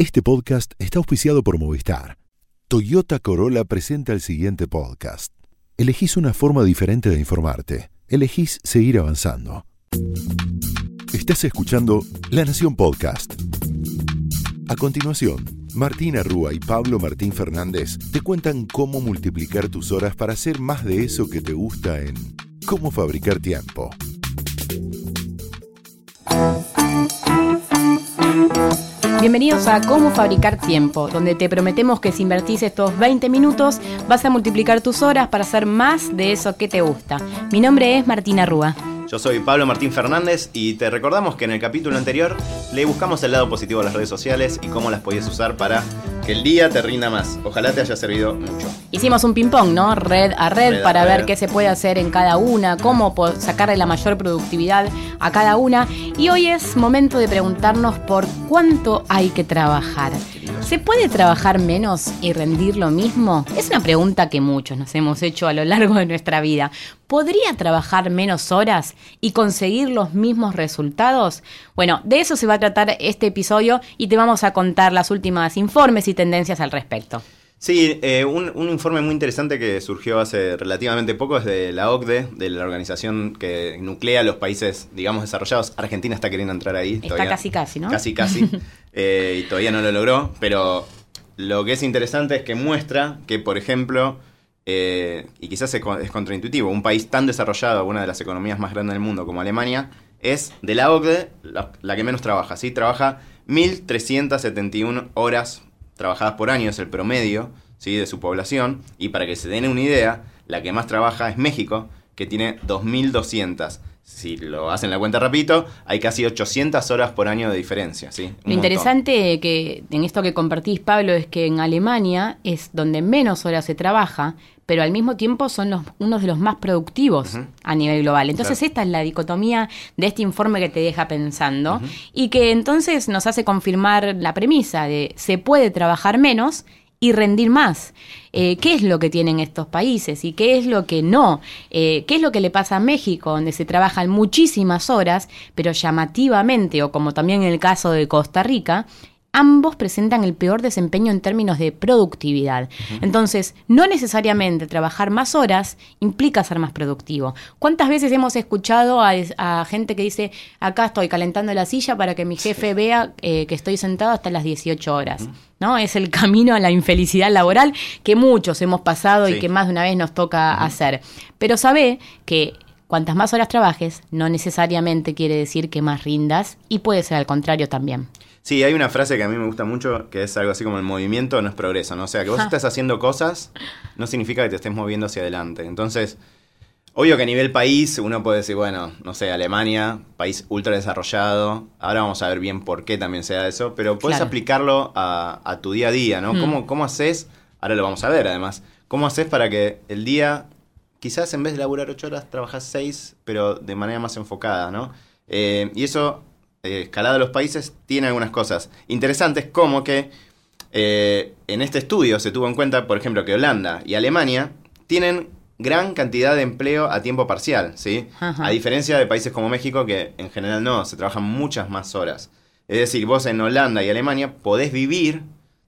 Este podcast está auspiciado por Movistar. Toyota Corolla presenta el siguiente podcast. Elegís una forma diferente de informarte. Elegís seguir avanzando. Estás escuchando La Nación Podcast. A continuación, Martina Rúa y Pablo Martín Fernández te cuentan cómo multiplicar tus horas para hacer más de eso que te gusta en Cómo fabricar tiempo. Bienvenidos a Cómo Fabricar Tiempo, donde te prometemos que si invertís estos 20 minutos vas a multiplicar tus horas para hacer más de eso que te gusta. Mi nombre es Martina Rúa. Yo soy Pablo Martín Fernández y te recordamos que en el capítulo anterior le buscamos el lado positivo a las redes sociales y cómo las podías usar para que el día te rinda más. Ojalá te haya servido mucho. Hicimos un ping-pong, ¿no? Red a red, Red a para ver red. qué se puede hacer en cada una, cómo sacarle la mayor productividad a cada una. Y hoy es momento de preguntarnos por cuánto hay que trabajar. ¿Se puede trabajar menos y rendir lo mismo? Es una pregunta que muchos nos hemos hecho a lo largo de nuestra vida. ¿Podría trabajar menos horas y conseguir los mismos resultados? Bueno, de eso se va a tratar este episodio y te vamos a contar las últimas informes y tendencias al respecto. Sí, eh, un, un informe muy interesante que surgió hace relativamente poco es de la OCDE, de la organización que nuclea los países, digamos, desarrollados. Argentina está queriendo entrar ahí. Está casi, casi, ¿no? Casi, casi. eh, y todavía no lo logró, pero lo que es interesante es que muestra que, por ejemplo, eh, y quizás es, co- es contraintuitivo, un país tan desarrollado, una de las economías más grandes del mundo como Alemania, es de la OCDE la, la que menos trabaja, ¿sí? Trabaja 1.371 horas trabajadas por año, es el promedio ¿sí? de su población, y para que se den una idea, la que más trabaja es México, que tiene 2.200. Si lo hacen la cuenta rapidito, hay casi 800 horas por año de diferencia, ¿sí? Lo montón. interesante que en esto que compartís, Pablo, es que en Alemania es donde menos horas se trabaja, pero al mismo tiempo son los, unos de los más productivos a nivel global. Entonces Claro. esta es la dicotomía de este informe que te deja pensando y que entonces nos hace confirmar la premisa de se puede trabajar menos y rendir más. Eh, ¿Qué es lo que tienen estos países y qué es lo que no? Eh, ¿Qué es lo que le pasa a México, donde se trabajan muchísimas horas, pero llamativamente, o como también en el caso de Costa Rica, ambos presentan el peor desempeño en términos de productividad. Entonces, no necesariamente trabajar más horas implica ser más productivo. ¿Cuántas veces hemos escuchado a, a gente que dice, acá estoy calentando la silla para que mi jefe vea eh, que estoy sentado hasta las 18 horas? ¿No? Es el camino a la infelicidad laboral que muchos hemos pasado y que más de una vez nos toca hacer. Pero sabe que cuantas más horas trabajes, no necesariamente quiere decir que más rindas y puede ser al contrario también. Sí, hay una frase que a mí me gusta mucho, que es algo así como el movimiento no es progreso, ¿no? O sea, que vos Ja. estés haciendo cosas no significa que te estés moviendo hacia adelante. Entonces, obvio que a nivel país uno puede decir, bueno, no sé, Alemania, país ultra desarrollado, ahora vamos a ver bien por qué también sea eso, pero puedes Claro. aplicarlo a, a tu día a día, ¿no? Mm. ¿Cómo, ¿Cómo haces? Ahora lo vamos a ver además. ¿Cómo haces para que el día, quizás en vez de laburar ocho horas, trabajas seis, pero de manera más enfocada, ¿no? Eh, y eso, eh, escalado a los países, tiene algunas cosas interesantes, como que eh, en este estudio se tuvo en cuenta, por ejemplo, que Holanda y Alemania tienen gran cantidad de empleo a tiempo parcial, ¿sí? Ajá. A diferencia de países como México, que en general no, se trabajan muchas más horas. Es decir, vos en Holanda y Alemania podés vivir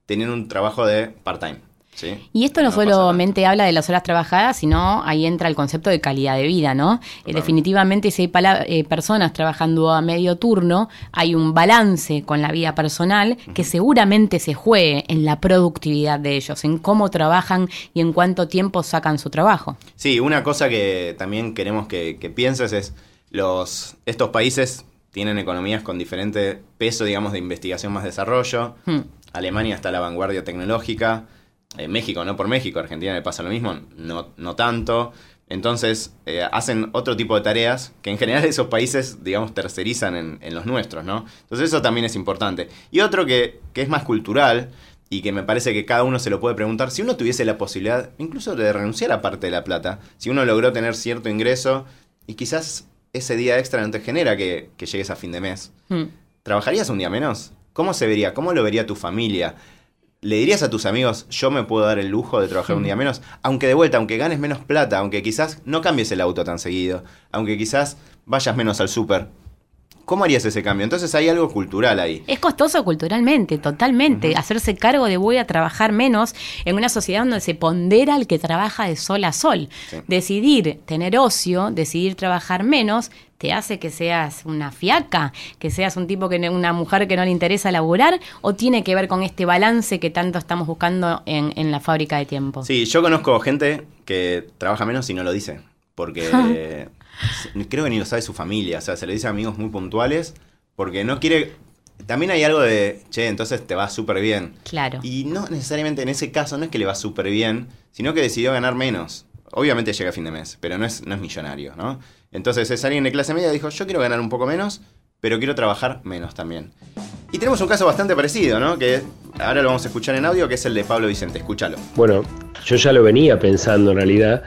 teniendo un trabajo de part-time, ¿sí? Y esto no, solamente habla de las horas trabajadas, sino ahí entra el concepto de calidad de vida, ¿no? Eh, definitivamente si hay eh, personas trabajando a medio turno, hay un balance con la vida personal que seguramente se juegue en la productividad de ellos, en cómo trabajan y en cuánto tiempo sacan su trabajo. Sí, una cosa que también queremos que, que pienses es, los, estos países tienen economías con diferente peso, digamos, de investigación más desarrollo. Hmm. Alemania está a la vanguardia tecnológica. Eh, México, no por México, Argentina le pasa lo mismo, no, no tanto. Entonces, eh, hacen otro tipo de tareas que en general esos países, digamos, tercerizan en, en los nuestros, ¿no? Entonces eso también es importante. Y otro que, que es más cultural y que me parece que cada uno se lo puede preguntar, si uno tuviese la posibilidad incluso de renunciar a parte de la plata, si uno logró tener cierto ingreso y quizás ese día extra no te genera que, que llegues a fin de mes, Hmm. ¿trabajarías un día menos? ¿Cómo se vería? ¿Cómo lo vería tu familia? ¿Le dirías a tus amigos, yo me puedo dar el lujo de trabajar un día menos? Aunque de vuelta, aunque ganes menos plata, aunque quizás no cambies el auto tan seguido, aunque quizás vayas menos al súper. ¿Cómo harías ese cambio? Entonces hay algo cultural ahí. Es costoso culturalmente, totalmente. Hacerse cargo de voy a trabajar menos en una sociedad donde se pondera el que trabaja de sol a sol. Decidir tener ocio, decidir trabajar menos, te hace que seas una fiaca, que seas un tipo que una mujer que no le interesa laburar, o tiene que ver con este balance que tanto estamos buscando en, en la fábrica de tiempo. Sí, yo conozco gente que trabaja menos y no lo dice. Porque creo que ni lo sabe su familia. O sea, se le dice a amigos muy puntuales. Porque no quiere. También hay algo de, che, entonces te va súper bien. Claro. Y no necesariamente en ese caso no es que le va súper bien, sino que decidió ganar menos. Obviamente llega a fin de mes, pero no es, no es millonario, ¿no? Entonces es alguien de clase media dijo, yo quiero ganar un poco menos, pero quiero trabajar menos también. Y tenemos un caso bastante parecido, ¿no? Que ahora lo vamos a escuchar en audio, que es el de Pablo Vicente. Escúchalo. Bueno, yo ya lo venía pensando en realidad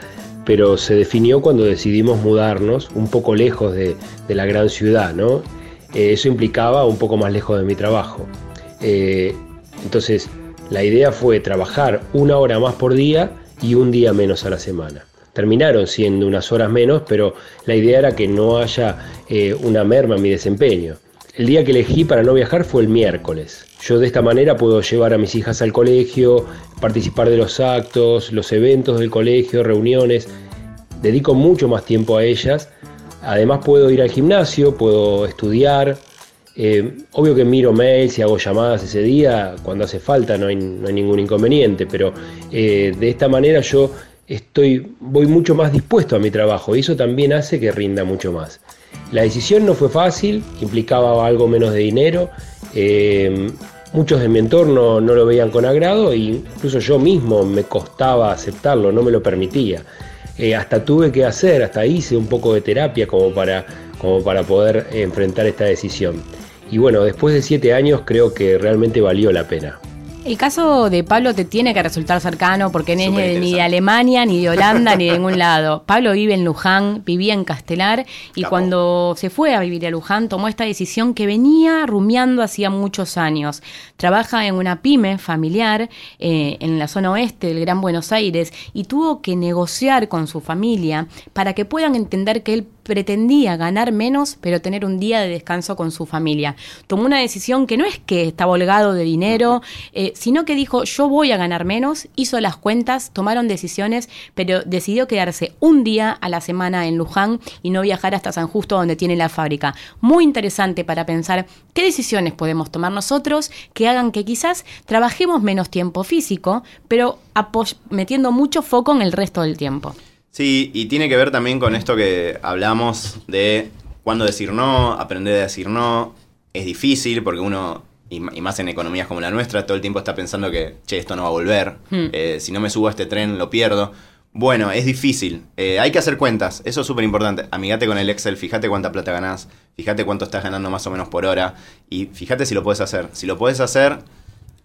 pero se definió cuando decidimos mudarnos un poco lejos de, la gran ciudad, ¿no? Eh, eso implicaba un poco más lejos de mi trabajo. Eh, entonces, la idea fue trabajar una hora más por día y un día menos a la semana. Terminaron siendo unas horas menos, pero la idea era que no haya eh, una merma en mi desempeño. El día que elegí para no viajar fue el miércoles. Yo de esta manera puedo llevar a mis hijas al colegio, participar de los actos, los eventos del colegio, reuniones. Dedico mucho más tiempo a ellas. Además puedo ir al gimnasio, puedo estudiar. Eh, obvio que miro mails y hago llamadas ese día, cuando hace falta no hay, ningún inconveniente, pero eh, de esta manera yo estoy, voy mucho más dispuesto a mi trabajo y eso también hace que rinda mucho más. La decisión no fue fácil, implicaba algo menos de dinero. Eh, muchos de mi entorno no lo veían con agrado e incluso yo mismo me costaba aceptarlo, no me lo permitía. Eh, hasta tuve que hacer, hasta hice un poco de terapia como para, como para poder enfrentar esta decisión. Y bueno, después de siete años creo que realmente valió la pena. El caso de Pablo te tiene que resultar cercano porque no es ni de Alemania, ni de Holanda, ni de ningún lado. Pablo vive en Luján, vivía en Castelar y cuando se fue a vivir a Luján tomó esta decisión que venía rumiando hacía muchos años. Trabaja en una pyme familiar eh, en la zona oeste del Gran Buenos Aires y tuvo que negociar con su familia para que puedan entender que él pretendía ganar menos, pero tener un día de descanso con su familia. Tomó una decisión que no es que estaba holgado de dinero, eh, sino que dijo yo voy a ganar menos, hizo las cuentas, tomaron decisiones, pero decidió quedarse un día a la semana en Luján y no viajar hasta San Justo donde tiene la fábrica. Muy interesante para pensar qué decisiones podemos tomar nosotros que hagan que quizás trabajemos menos tiempo físico, pero metiendo mucho foco en el resto del tiempo. Sí, y tiene que ver también con esto que hablamos de cuándo decir no, aprender a decir no. Es difícil porque uno, y más en economías como la nuestra, todo el tiempo está pensando que, che, esto no va a volver. Hmm. Eh, si no me subo a este tren, lo pierdo. Bueno, es difícil. Eh, hay que hacer cuentas. Eso es súper importante. Amigate con el Excel, fíjate cuánta plata ganás, fíjate cuánto estás ganando más o menos por hora y fíjate si lo puedes hacer. Si lo puedes hacer,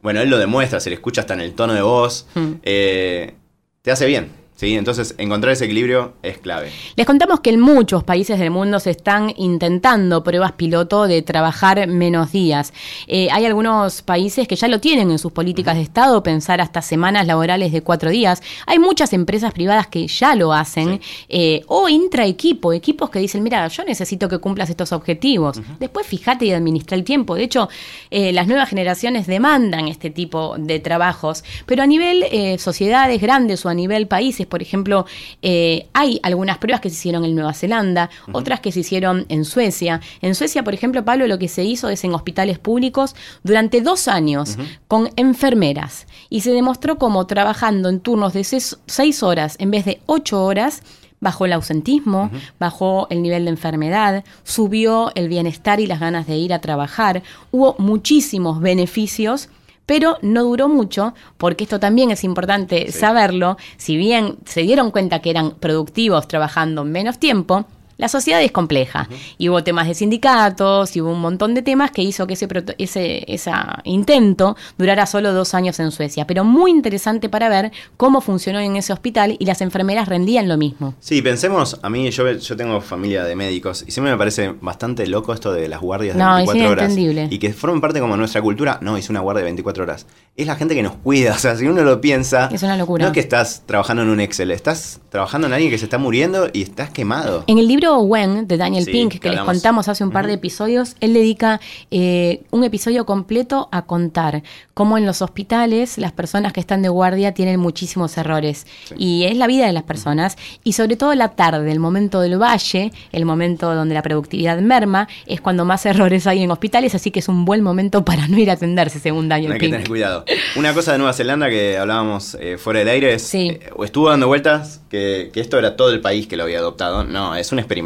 bueno, él lo demuestra, se le escucha hasta en el tono de voz, hmm. eh, te hace bien. ¿Sí? Entonces, encontrar ese equilibrio es clave. Les contamos que en muchos países del mundo se están intentando pruebas piloto de trabajar menos días. Eh, hay algunos países que ya lo tienen en sus políticas de Estado, pensar hasta semanas laborales de cuatro días. Hay muchas empresas privadas que ya lo hacen, eh, o intraequipo, equipos que dicen, mira, yo necesito que cumplas estos objetivos. Después fíjate y administra el tiempo. De hecho, eh, las nuevas generaciones demandan este tipo de trabajos, pero a nivel sociedades grandes o a nivel países, por ejemplo, eh, hay algunas pruebas que se hicieron en Nueva Zelanda, otras que se hicieron en Suecia. En Suecia, por ejemplo, Pablo, lo que se hizo es en hospitales públicos durante dos años con enfermeras y se demostró como trabajando en turnos de seis, horas en vez de ocho horas, bajó el ausentismo, bajó el nivel de enfermedad, subió el bienestar y las ganas de ir a trabajar. Hubo muchísimos beneficios pero no duró mucho, porque esto también es importante saberlo, si bien se dieron cuenta que eran productivos trabajando menos tiempo, la sociedad es compleja y hubo temas de sindicatos y hubo un montón de temas que hizo que ese, ese intento durara solo dos años en Suecia. Pero muy interesante para ver cómo funcionó en ese hospital y las enfermeras rendían lo mismo. Sí, pensemos, a mí yo, yo tengo familia de médicos y siempre me parece bastante loco esto de las guardias de 24 horas. Y que formen parte como nuestra cultura. No, es una guardia de 24 horas. Es la gente que nos cuida. O sea, si uno lo piensa. Es una locura. No es que estás trabajando en un Excel, estás trabajando en alguien que se está muriendo y estás quemado. En el libro libro When de Daniel Sí, Pink, que que les contamos hace un par de episodios, él dedica eh, un episodio completo a contar cómo en los hospitales las personas que están de guardia tienen muchísimos errores. Y es la vida de las personas. Y sobre todo la tarde, el momento del valle, el momento donde la productividad merma, es cuando más errores hay en hospitales, así que es un buen momento para no ir a atenderse, según Daniel Hay que Pink. tener cuidado. Una cosa de Nueva Zelanda que hablábamos eh, fuera del aire es. Sí. eh, estuvo dando vueltas que, que esto era todo el país que lo había adoptado. No, es un experimento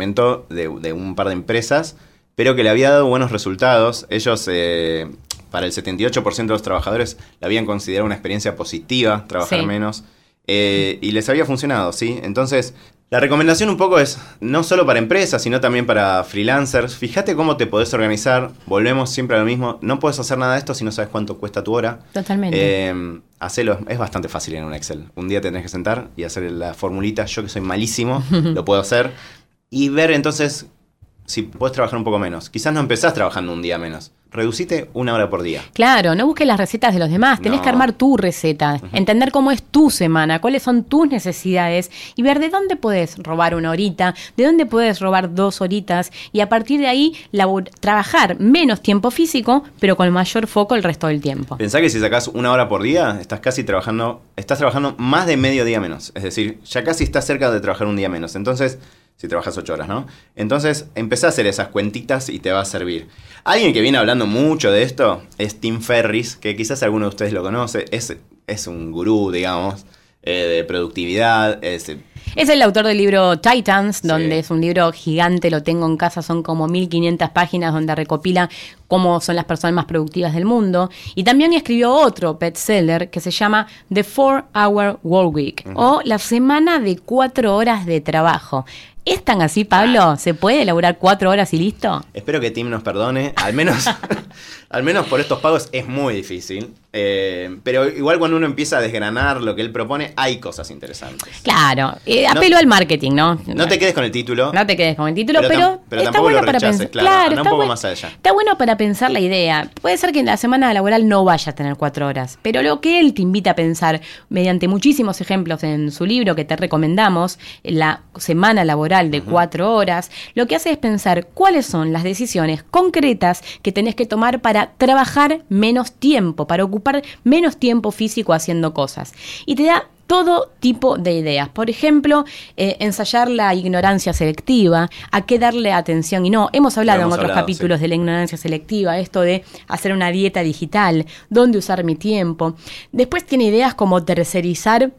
de, de un par de empresas, pero que le había dado buenos resultados. Ellos, eh, para el 78% de los trabajadores, le habían considerado una experiencia positiva trabajar Sí. menos. eh, y les había funcionado, ¿sí? Entonces. La recomendación un poco es, no solo para empresas, sino también para freelancers. Fíjate cómo te podés organizar. Volvemos siempre a lo mismo. No puedes hacer nada de esto si no sabes cuánto cuesta tu hora. Totalmente. Eh, hacelo, es bastante fácil en un Excel. Un día tenés que sentar y hacer la formulita. Yo que soy malísimo, lo puedo hacer. Y ver entonces si puedes trabajar un poco menos. Quizás no empezás trabajando un día menos. Reducite una hora por día. Claro, no busques las recetas de los demás, tenés No. que armar tu receta, entender cómo es tu semana, cuáles son tus necesidades y ver de dónde puedes robar una horita, de dónde puedes robar dos horitas y a partir de ahí trabajar menos tiempo físico, pero con mayor foco el resto del tiempo. Pensá que si sacás una hora por día, estás casi trabajando, estás trabajando más de medio día menos. Es decir, ya casi estás cerca de trabajar un día menos. Entonces, si trabajas ocho horas, ¿no? Entonces, empezá a hacer esas cuentitas y te va a servir. Alguien que viene hablando mucho de esto es Tim Ferris, que quizás alguno de ustedes lo conoce. Es, es un gurú, digamos, eh, de productividad. Es, Es el autor del libro Titans, Sí. donde es un libro gigante, lo tengo en casa, son como 1500 páginas donde recopila cómo son las personas más productivas del mundo. Y también escribió otro bestseller que se llama The Four Hour Work Week o La Semana de Cuatro Horas de Trabajo. ¿Es tan así, Pablo? ¿Se puede elaborar cuatro horas y listo? Espero que Tim nos perdone. Al menos, al menos por estos pagos es muy difícil. Eh, pero igual cuando uno empieza a desgranar lo que él propone, hay cosas interesantes. Claro, eh, No- apelo al marketing, ¿no? No te quedes con el título. No te quedes con el título, Pero pero, tam- pero está tampoco bueno lo para pensar. claro, anda un poco buen- más allá. Está bueno para pensar la idea. Puede ser que en la semana laboral no vaya a tener cuatro horas, pero lo que él te invita a pensar, mediante muchísimos ejemplos en su libro que te recomendamos, la semana laboral de cuatro horas, lo que hace es pensar cuáles son las decisiones concretas que tenés que tomar para trabajar menos tiempo, para ocupar menos tiempo físico haciendo cosas. Y te da todo tipo de ideas. Por ejemplo, eh, ensayar la ignorancia selectiva, a qué darle atención y no. Hemos hablado hemos en otros hablado, capítulos de la ignorancia selectiva, esto de hacer una dieta digital, dónde usar mi tiempo. Después tiene ideas como tercerizar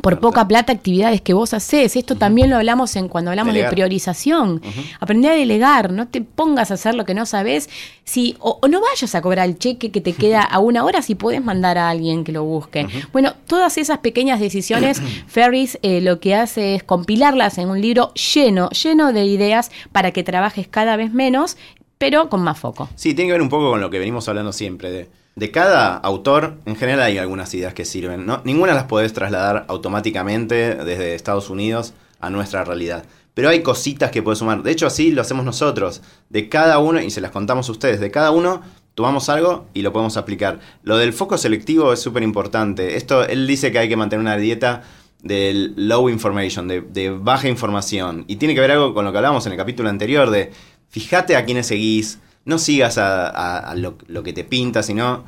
por poca plata actividades que vos haces. Esto también lo hablamos en cuando hablamos Delegar. de priorización. Aprender a delegar, no te pongas a hacer lo que no sabes. Si, o, o no vayas a cobrar el cheque que te queda a una hora si puedes mandar a alguien que lo busque. Bueno, todas esas pequeñas decisiones, Ferris eh, lo que hace es compilarlas en un libro lleno, lleno de ideas para que trabajes cada vez menos, pero con más foco. Sí, tiene que ver un poco con lo que venimos hablando siempre. De, de cada autor, en general hay algunas ideas que sirven. ¿no? Ninguna las podés trasladar automáticamente desde Estados Unidos a nuestra realidad. Pero hay cositas que puedes sumar. De hecho, así lo hacemos nosotros. De cada uno, y se las contamos a ustedes, de cada uno tomamos algo y lo podemos aplicar. Lo del foco selectivo es súper importante. Esto, él dice que hay que mantener una dieta del low information, de, de baja información. Y tiene que ver algo con lo que hablábamos en el capítulo anterior, de fíjate a quiénes seguís, no sigas a, a- a lo, lo que te pinta, sino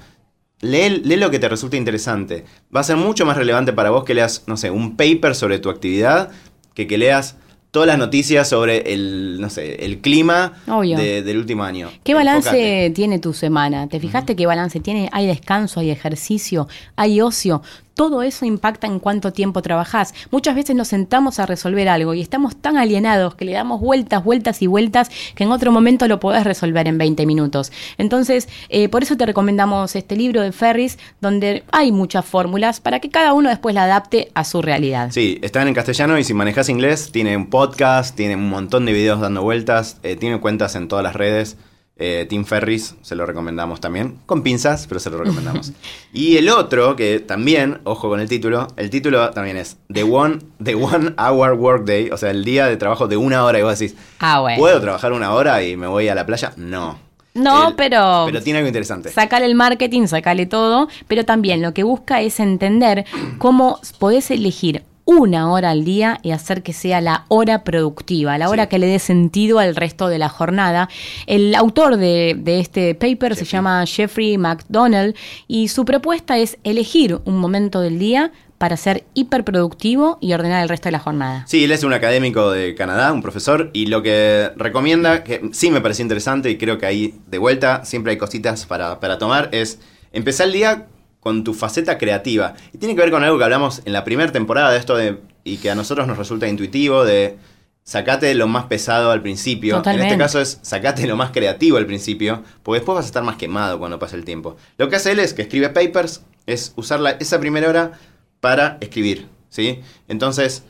lee, lee lo que te resulta interesante. Va a ser mucho más relevante para vos que leas, no sé, un paper sobre tu actividad, que que leas todas las noticias sobre el, no sé, el clima de- del último año. ¿Qué balance Enfócate. tiene tu semana? ¿Te fijaste qué balance tiene? ¿Hay descanso, hay ejercicio, hay ocio? Todo eso impacta en cuánto tiempo trabajás. Muchas veces nos sentamos a resolver algo y estamos tan alienados que le damos vueltas, vueltas y vueltas que en otro momento lo podés resolver en 20 minutos. Entonces, eh, por eso te recomendamos este libro de Ferris, donde hay muchas fórmulas para que cada uno después la adapte a su realidad. Sí, están en castellano y si manejas inglés, tiene un podcast, tiene un montón de videos dando vueltas, eh, tiene cuentas en todas las redes. Eh, Tim Ferris, se lo recomendamos también, con pinzas, pero se lo recomendamos. y el otro, que también, ojo con el título, el título también es The One, The One Hour Workday, o sea, el día de trabajo de una hora y vos decís, Ah, bueno. ¿puedo trabajar una hora y me voy a la playa? No. No, El- pero- Pero tiene algo interesante. Sacale el marketing, sacale todo, pero también lo que busca es entender cómo podés elegir una hora al día y hacer que sea la hora productiva, la hora Sí. que le dé sentido al resto de la jornada. El autor de, de este paper se llama Jeffrey McDonnell y su propuesta es elegir un momento del día para ser hiperproductivo y ordenar el resto de la jornada. Sí, él es un académico de Canadá, un profesor, y lo que recomienda, que sí me pareció interesante y creo que ahí de vuelta siempre hay cositas para, para tomar, es empezar el día con tu faceta creativa. Y tiene que ver con algo que hablamos en la primera temporada de esto de, y que a nosotros nos resulta intuitivo, de sacate lo más pesado al principio. Totalmente. En este caso es sacate lo más creativo al principio, porque después vas a estar más quemado cuando pase el tiempo. Lo que hace él es que escribe papers, es usar la- esa primera hora para escribir, ¿sí? Entonces,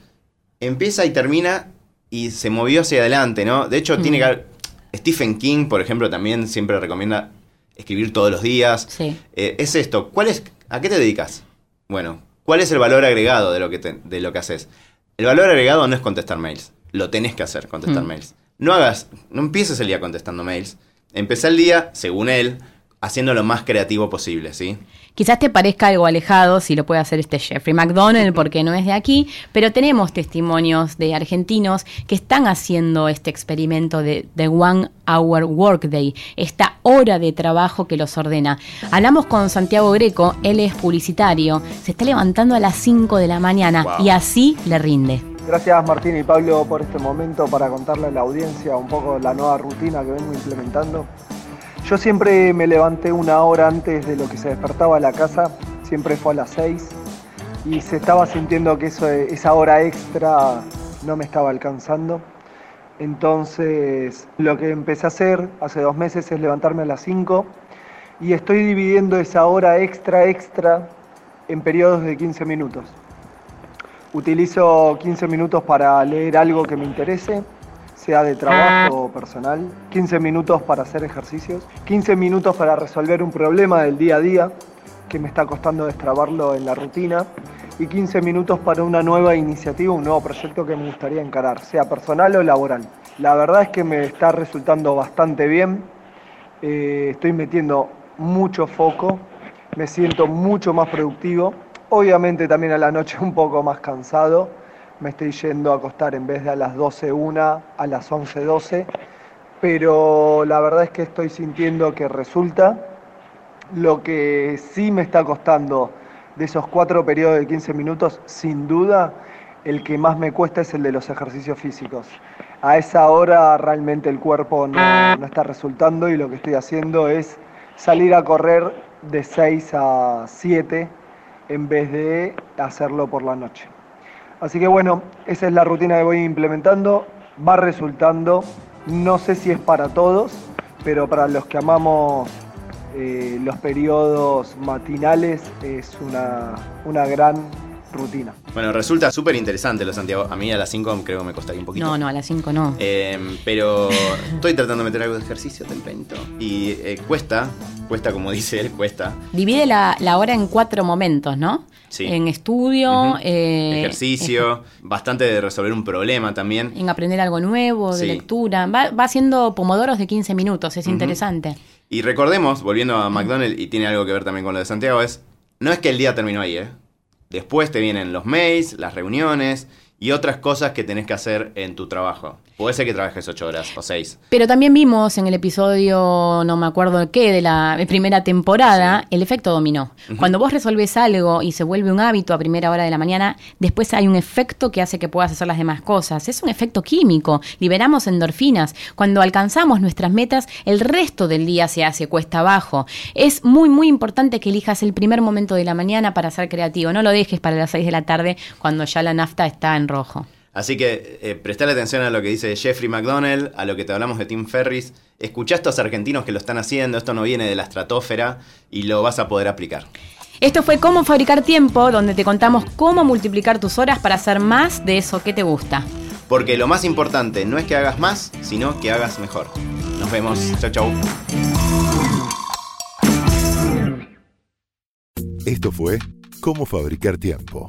empieza y termina y se movió hacia adelante, ¿no? De hecho, tiene que haber- Stephen King, por ejemplo, también siempre recomienda escribir todos los días. Sí. Eh, es esto, ¿cuál es, ¿a qué te dedicas? Bueno, ¿cuál es el valor agregado de lo que, te- de lo que haces? El valor agregado no es contestar mails, lo tenés que hacer, contestar Mm. mails. No hagas, no empieces el día contestando mails. Empecé el día, según él, haciendo lo más creativo posible, ¿sí? Quizás te parezca algo alejado si lo puede hacer este Jeffrey McDonnell porque no es de aquí, pero tenemos testimonios de argentinos que están haciendo este experimento de, de One Hour Workday, esta hora de trabajo que los ordena. Hablamos con Santiago Greco, él es publicitario, se está levantando a las 5 de la mañana Wow. y así le rinde. Gracias Martín y Pablo por este momento para contarle a la audiencia un poco la nueva rutina que vengo implementando. Yo siempre me levanté una hora antes de lo que se despertaba la casa, siempre fue a las 6 y se estaba sintiendo que esa hora extra no me estaba alcanzando. Entonces lo que empecé a hacer hace dos meses es levantarme a las 5 y estoy dividiendo esa hora extra extra en periodos de 15 minutos. Utilizo 15 minutos para leer algo que me interese, sea de trabajo o personal, 15 minutos para hacer ejercicios, 15 minutos para resolver un problema del día a día que me está costando destrabarlo en la rutina y 15 minutos para una nueva iniciativa, un nuevo proyecto que me gustaría encarar, sea personal o laboral. La verdad es que me está resultando bastante bien, eh, estoy metiendo mucho foco, me siento mucho más productivo. Obviamente también a la noche un poco más cansado. Me estoy yendo a acostar en vez de a las 12, 1, a las 11, 12. Pero la verdad es que estoy sintiendo que resulta. Lo que sí me está costando de esos cuatro periodos de 15 minutos, sin duda, el que más me cuesta es el de los ejercicios físicos. A esa hora realmente el cuerpo no, no está resultando y lo que estoy haciendo es salir a correr de 6 a 7 en vez de hacerlo por la noche. Así que bueno, esa es la rutina que voy implementando, va resultando, no sé si es para todos, pero para los que amamos eh, los periodos matinales es una, una gran rutina. Bueno, resulta súper interesante lo Santiago. A mí a las 5 creo que me costaría un poquito. No, no, a las 5 no. Eh, pero estoy tratando de meter algo de ejercicio tempranito. Y eh, cuesta, cuesta como dice él, cuesta. Divide la, la hora en cuatro momentos, ¿no? Sí. En estudio, eh, Ejercicio, bastante de resolver un problema también. en aprender algo nuevo, de Sí. lectura. Va, va haciendo pomodoros de 15 minutos, es interesante. Y recordemos, volviendo a McDonald's, y tiene algo que ver también con lo de Santiago, es, no es que el día terminó ahí, ¿eh? Después te vienen los mails, las reuniones y otras cosas que tenés que hacer en tu trabajo. Puede ser que trabajes 8 horas o 6. Pero también vimos en el episodio, no me acuerdo de qué, de la primera temporada, el efecto dominó. Cuando vos resolves algo y se vuelve un hábito a primera hora de la mañana, después hay un efecto que hace que puedas hacer las demás cosas. Es un efecto químico. Liberamos endorfinas. Cuando alcanzamos nuestras metas, el resto del día se hace cuesta abajo. Es muy, muy importante que elijas el primer momento de la mañana para ser creativo. No lo dejes para las 6 de la tarde cuando ya la nafta está en rojo. Así que eh, prestale atención a lo que dice Jeffrey McDonnell, a lo que te hablamos de Tim Ferris. Escuchá a estos argentinos que lo están haciendo, esto no viene de la estratosfera y lo vas a poder aplicar. Esto fue Cómo Fabricar Tiempo, donde te contamos cómo multiplicar tus horas para hacer más de eso que te gusta. Porque lo más importante no es que hagas más, sino que hagas mejor. Nos vemos. Chau, chau. Esto fue Cómo Fabricar Tiempo,